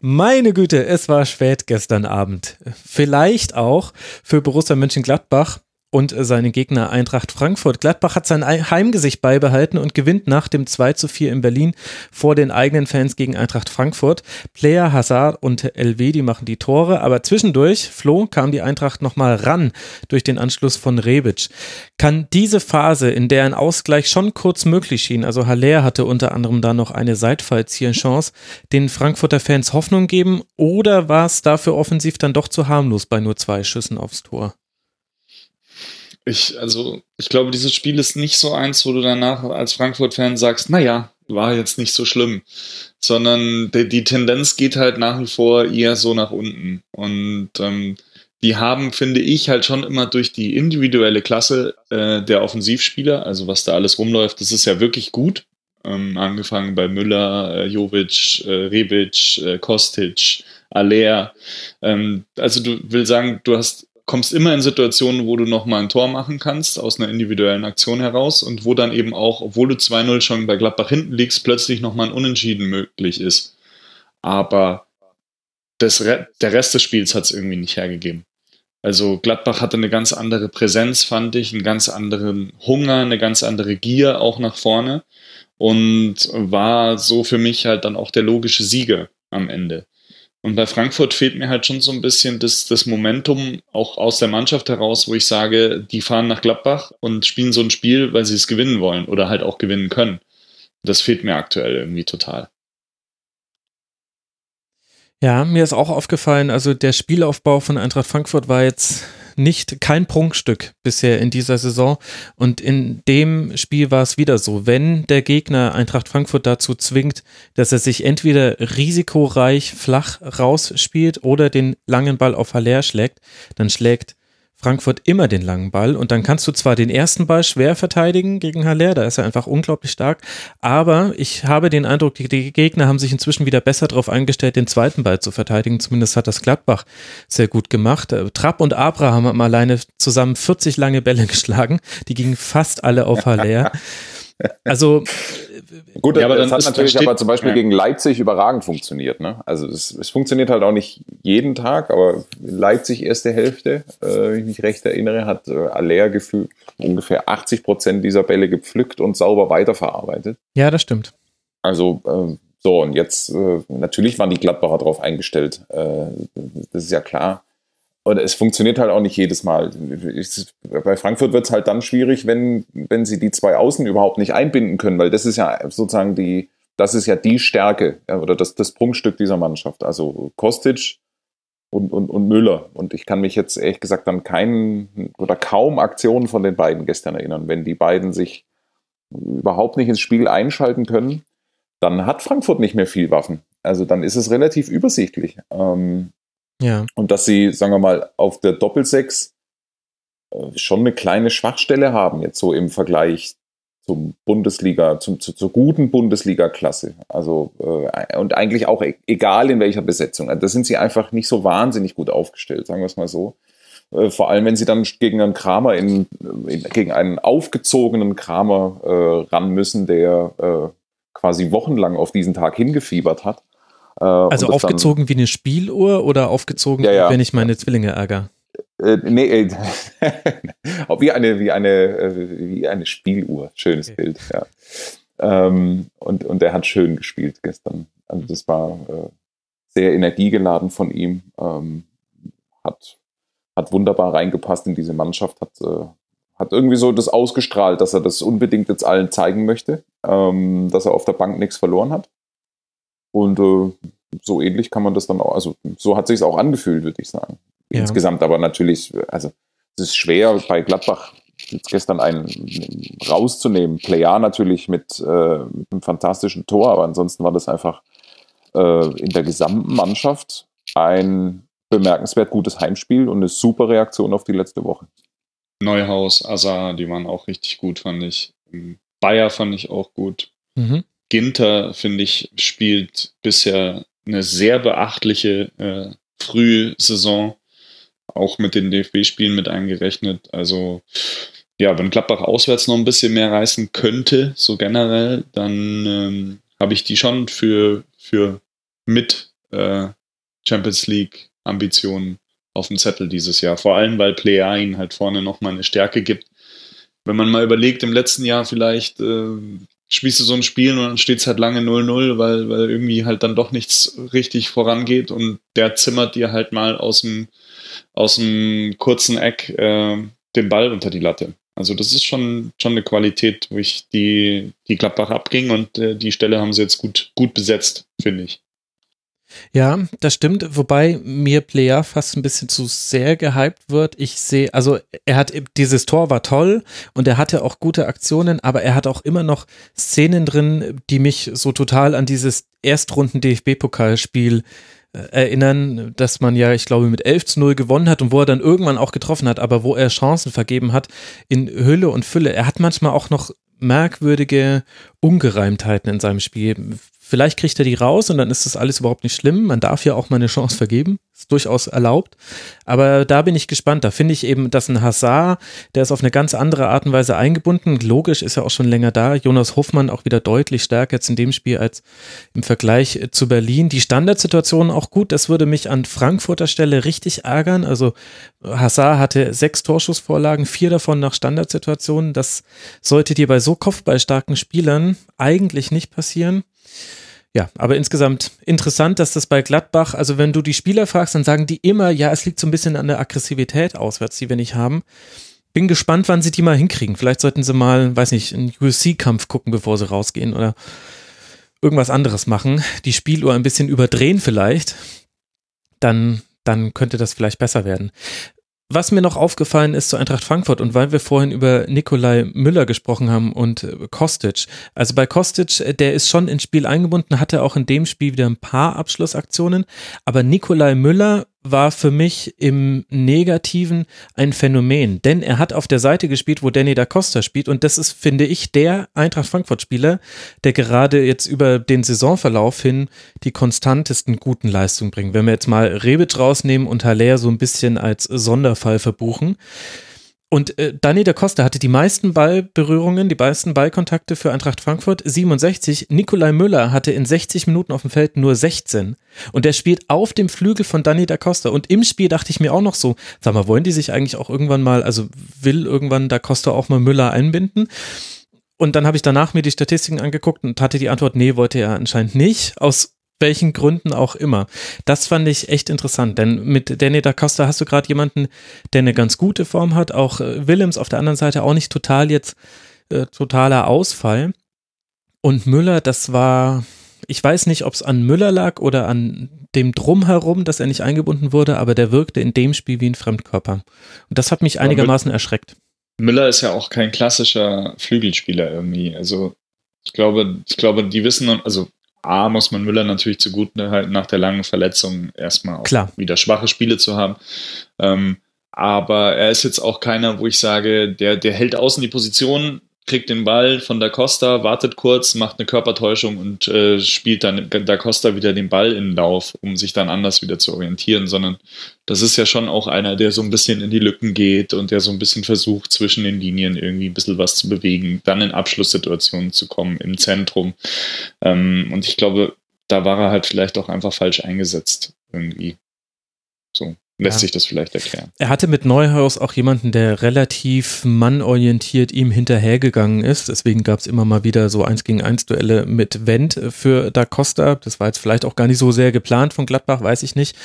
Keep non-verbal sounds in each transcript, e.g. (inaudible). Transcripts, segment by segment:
Meine Güte, es war spät gestern Abend. Vielleicht auch für Borussia Mönchengladbach und seine Gegner Eintracht Frankfurt. Gladbach hat sein Heimgesicht beibehalten und gewinnt nach dem 2 zu 4 in Berlin vor den eigenen Fans gegen Eintracht Frankfurt. Player, Hazard und LW, die machen die Tore, aber zwischendurch, Flo, kam die Eintracht nochmal ran durch den Anschluss von Rebic. Kann diese Phase, in der ein Ausgleich schon kurz möglich schien, also Haller hatte unter anderem da noch eine Seitfallziehenchance, den Frankfurter Fans Hoffnung geben oder war es dafür offensiv dann doch zu harmlos bei nur zwei Schüssen aufs Tor? Ich, also, ich glaube, dieses Spiel ist nicht so eins, wo du danach als Frankfurt-Fan sagst, naja, war jetzt nicht so schlimm, sondern die, die Tendenz geht halt nach wie vor eher so nach unten. Und ähm, die haben, finde ich, halt schon immer durch die individuelle Klasse äh, der Offensivspieler, also was da alles rumläuft, das ist ja wirklich gut. Ähm, angefangen bei Müller, äh, Jovic, äh, Rebic, äh, Kostic, Aller. Ähm, also du will sagen, du hast kommst immer in Situationen, wo du nochmal ein Tor machen kannst, aus einer individuellen Aktion heraus und wo dann eben auch, obwohl du 2-0 schon bei Gladbach hinten liegst, plötzlich nochmal ein Unentschieden möglich ist. Aber das Re der Rest des Spiels hat es irgendwie nicht hergegeben. Also Gladbach hatte eine ganz andere Präsenz, fand ich, einen ganz anderen Hunger, eine ganz andere Gier auch nach vorne und war so für mich halt dann auch der logische Sieger am Ende. Und bei Frankfurt fehlt mir halt schon so ein bisschen das, das Momentum auch aus der Mannschaft heraus, wo ich sage, die fahren nach Gladbach und spielen so ein Spiel, weil sie es gewinnen wollen oder halt auch gewinnen können. Das fehlt mir aktuell irgendwie total. Ja, mir ist auch aufgefallen, also der Spielaufbau von Eintracht Frankfurt war jetzt nicht kein Prunkstück bisher in dieser Saison. Und in dem Spiel war es wieder so, wenn der Gegner Eintracht Frankfurt dazu zwingt, dass er sich entweder risikoreich flach rausspielt oder den langen Ball auf Haller schlägt, dann schlägt Frankfurt immer den langen Ball und dann kannst du zwar den ersten Ball schwer verteidigen gegen Haller, da ist er einfach unglaublich stark, aber ich habe den Eindruck, die, die Gegner haben sich inzwischen wieder besser darauf eingestellt, den zweiten Ball zu verteidigen, zumindest hat das Gladbach sehr gut gemacht. Äh, Trapp und Abraham haben alleine zusammen 40 lange Bälle (laughs) geschlagen, die gingen fast alle auf Haller. (laughs) Also Gut, Ja, aber das hat natürlich steht- aber zum Beispiel ja. gegen Leipzig überragend funktioniert. Ne? Also es, es funktioniert halt auch nicht jeden Tag, aber Leipzig erste Hälfte, äh, wenn ich mich recht erinnere, hat äh, Aller gefühlt ungefähr 80 Prozent dieser Bälle gepflückt und sauber weiterverarbeitet. ja, das stimmt. Also äh, so, und jetzt, äh, natürlich waren die Gladbacher darauf eingestellt, äh, das ist ja klar. Und es funktioniert halt auch nicht jedes Mal. Bei Frankfurt wird es halt dann schwierig, wenn, wenn sie die zwei Außen überhaupt nicht einbinden können, weil das ist ja sozusagen die, das ist ja die Stärke oder das, das Prunkstück dieser Mannschaft. Also Kostic und, und, und Müller. Und ich kann mich jetzt ehrlich gesagt an keinen oder kaum Aktionen von den beiden gestern erinnern. Wenn die beiden sich überhaupt nicht ins Spiel einschalten können, dann hat Frankfurt nicht mehr viel Waffen. Also dann ist es relativ übersichtlich. Ähm, Ja. und dass sie, sagen wir mal, auf der Doppelsechs äh, schon eine kleine Schwachstelle haben, jetzt so im Vergleich zum Bundesliga, zum, zu, zur guten Bundesliga-Klasse. Also, äh, und eigentlich auch e egal in welcher Besetzung. Also, da sind sie einfach nicht so wahnsinnig gut aufgestellt, sagen wir es mal so. Äh, vor allem, wenn sie dann gegen einen Kramer in, in gegen einen aufgezogenen Kramer äh, ran müssen, der äh, quasi wochenlang auf diesen Tag hingefiebert hat. Äh, Also das dann- aufgezogen wie eine Spieluhr oder aufgezogen, Ja, ja. wenn ich meine Zwillinge ärgere? Äh, nee, äh, (laughs) wie eine, wie eine, äh, wie eine Spieluhr. Schönes Okay. Bild, ja. Ähm, und, und er hat schön gespielt gestern. Also das war äh, sehr energiegeladen von ihm. Ähm, hat, hat wunderbar reingepasst in diese Mannschaft, hat, äh, hat irgendwie so das ausgestrahlt, dass er das unbedingt jetzt allen zeigen möchte, ähm, dass er auf der Bank nichts verloren hat. Und äh, so ähnlich kann man das dann auch, also so hat sich auch angefühlt, würde ich sagen. Ja. Insgesamt aber natürlich, also es ist schwer bei Gladbach jetzt gestern einen rauszunehmen. Player natürlich mit, äh, mit einem fantastischen Tor, aber ansonsten war das einfach äh, in der gesamten Mannschaft ein bemerkenswert gutes Heimspiel und eine super Reaktion auf die letzte Woche. Neuhaus, Azar, die waren auch richtig gut, fand ich. Bayer fand ich auch gut. Mhm. Ginter, finde ich, spielt bisher eine sehr beachtliche äh, Frühsaison, auch mit den DFB-Spielen mit eingerechnet. Also ja, wenn Gladbach auswärts noch ein bisschen mehr reißen könnte, so generell, dann ähm, habe ich die schon für, für mit äh, Champions League Ambitionen auf dem Zettel dieses Jahr. Vor allem, weil Player ihnen halt vorne nochmal eine Stärke gibt. Wenn man mal überlegt, im letzten Jahr vielleicht äh, spielst du so ein Spiel und dann steht es halt lange 0-0, weil, weil irgendwie halt dann doch nichts richtig vorangeht und der zimmert dir halt mal aus dem, aus dem kurzen Eck äh, den Ball unter die Latte. Also das ist schon, schon eine Qualität, wo ich die, die Gladbach abging und äh, die Stelle haben sie jetzt gut, gut besetzt, finde ich. Ja, das stimmt, wobei mir Player fast ein bisschen zu sehr gehypt wird. Ich sehe, also er hat dieses Tor war toll und er hatte auch gute Aktionen, aber er hat auch immer noch Szenen drin, die mich so total an dieses Erstrunden DFB-Pokalspiel äh, erinnern, dass man ja, ich glaube, mit 11 zu 0 gewonnen hat und wo er dann irgendwann auch getroffen hat, aber wo er Chancen vergeben hat in Hülle und Fülle. Er hat manchmal auch noch merkwürdige Ungereimtheiten in seinem Spiel. Vielleicht kriegt er die raus und dann ist das alles überhaupt nicht schlimm. Man darf ja auch mal eine Chance vergeben. Ist durchaus erlaubt. Aber da bin ich gespannt. Da finde ich eben, dass ein Hazard, der ist auf eine ganz andere Art und Weise eingebunden. Logisch ist ja auch schon länger da. Jonas Hofmann auch wieder deutlich stärker jetzt in dem Spiel als im Vergleich zu Berlin. Die Standardsituation auch gut. Das würde mich an Frankfurter Stelle richtig ärgern. Also Hazard hatte sechs Torschussvorlagen, vier davon nach Standardsituationen. Das sollte dir bei so kopfballstarken Spielern eigentlich nicht passieren. Ja, aber insgesamt interessant, dass das bei Gladbach, also wenn du die Spieler fragst, dann sagen die immer, ja, es liegt so ein bisschen an der Aggressivität auswärts, die wir nicht haben. Bin gespannt, wann sie die mal hinkriegen. Vielleicht sollten sie mal, weiß nicht, einen USC-Kampf gucken, bevor sie rausgehen oder irgendwas anderes machen. Die Spieluhr ein bisschen überdrehen vielleicht. Dann, dann könnte das vielleicht besser werden. Was mir noch aufgefallen ist zu Eintracht Frankfurt und weil wir vorhin über Nikolai Müller gesprochen haben und äh, Kostic. Also bei Kostic, äh, der ist schon ins Spiel eingebunden, hatte auch in dem Spiel wieder ein paar Abschlussaktionen. Aber Nikolai Müller war für mich im Negativen ein Phänomen, denn er hat auf der Seite gespielt, wo Danny da Costa spielt und das ist, finde ich, der Eintracht Frankfurt-Spieler, der gerade jetzt über den Saisonverlauf hin die konstantesten guten Leistungen bringt. Wenn wir jetzt mal Rebic rausnehmen und Haller so ein bisschen als Sonderfall verbuchen, und äh, Dani da Costa hatte die meisten Ballberührungen, die meisten Ballkontakte für Eintracht Frankfurt, 67. Nikolai Müller hatte in 60 Minuten auf dem Feld nur 16. Und der spielt auf dem Flügel von Dani da Costa. Und im Spiel dachte ich mir auch noch so, sag mal, wollen die sich eigentlich auch irgendwann mal, also will irgendwann da Costa auch mal Müller einbinden? Und dann habe ich danach mir die Statistiken angeguckt und hatte die Antwort, nee, wollte er anscheinend nicht. Aus welchen Gründen auch immer. Das fand ich echt interessant, denn mit Danny da Costa hast du gerade jemanden, der eine ganz gute Form hat, auch äh, Willems auf der anderen Seite auch nicht total jetzt äh, totaler Ausfall. Und Müller, das war, ich weiß nicht, ob es an Müller lag oder an dem Drumherum, dass er nicht eingebunden wurde, aber der wirkte in dem Spiel wie ein Fremdkörper. Und das hat mich einigermaßen erschreckt. Müller ist ja auch kein klassischer Flügelspieler irgendwie. Also ich glaube, ich glaube, die wissen, also A, muss man Müller natürlich zugute halten, nach der langen Verletzung erstmal auch Klar. wieder schwache Spiele zu haben. Ähm, aber er ist jetzt auch keiner, wo ich sage, der, der hält außen die Position, kriegt den Ball von Da Costa, wartet kurz, macht eine Körpertäuschung und äh, spielt dann Da Costa wieder den Ball in den Lauf, um sich dann anders wieder zu orientieren, sondern das ist ja schon auch einer, der so ein bisschen in die Lücken geht und der so ein bisschen versucht, zwischen den Linien irgendwie ein bisschen was zu bewegen, dann in Abschlusssituationen zu kommen, im Zentrum. Ähm, und ich glaube, da war er halt vielleicht auch einfach falsch eingesetzt irgendwie. So. Lässt Ja. sich das vielleicht erklären. Er hatte mit Neuhaus auch jemanden, der relativ mannorientiert ihm hinterhergegangen ist. Deswegen gab es immer mal wieder so eins gegen eins Duelle mit Wendt für Da Costa. Das war jetzt vielleicht auch gar nicht so sehr geplant von Gladbach, weiß ich nicht.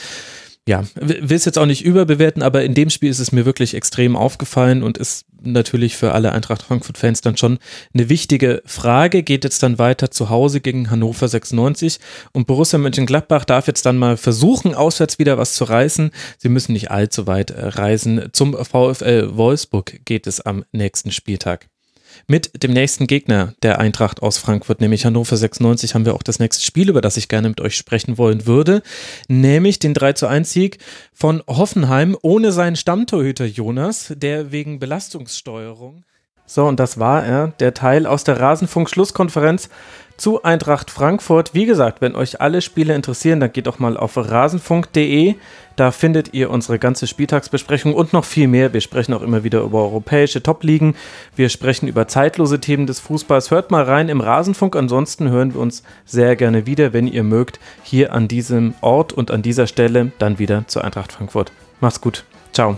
Ja, will es jetzt auch nicht überbewerten, aber in dem Spiel ist es mir wirklich extrem aufgefallen und ist natürlich für alle Eintracht Frankfurt-Fans dann schon eine wichtige Frage. Geht jetzt dann weiter zu Hause gegen Hannover 96 und Borussia Mönchengladbach darf jetzt dann mal versuchen, auswärts wieder was zu reißen. Sie müssen nicht allzu weit äh, reisen. Zum VfL Wolfsburg geht es am nächsten Spieltag. Mit dem nächsten Gegner der Eintracht aus Frankfurt, nämlich Hannover 96, haben wir auch das nächste Spiel, über das ich gerne mit euch sprechen wollen würde, nämlich den 3 zu 1 Sieg von Hoffenheim ohne seinen Stammtorhüter Jonas, der wegen Belastungssteuerung. So, und das war er, der Teil aus der Rasenfunk-Schlusskonferenz zu Eintracht Frankfurt. Wie gesagt, wenn euch alle Spiele interessieren, dann geht doch mal auf rasenfunk.de. Da findet ihr unsere ganze Spieltagsbesprechung und noch viel mehr. Wir sprechen auch immer wieder über europäische Top-Ligen. Wir sprechen über zeitlose Themen des Fußballs. Hört mal rein im Rasenfunk. Ansonsten hören wir uns sehr gerne wieder, wenn ihr mögt, hier an diesem Ort und an dieser Stelle dann wieder zur Eintracht Frankfurt. Macht's gut. Ciao.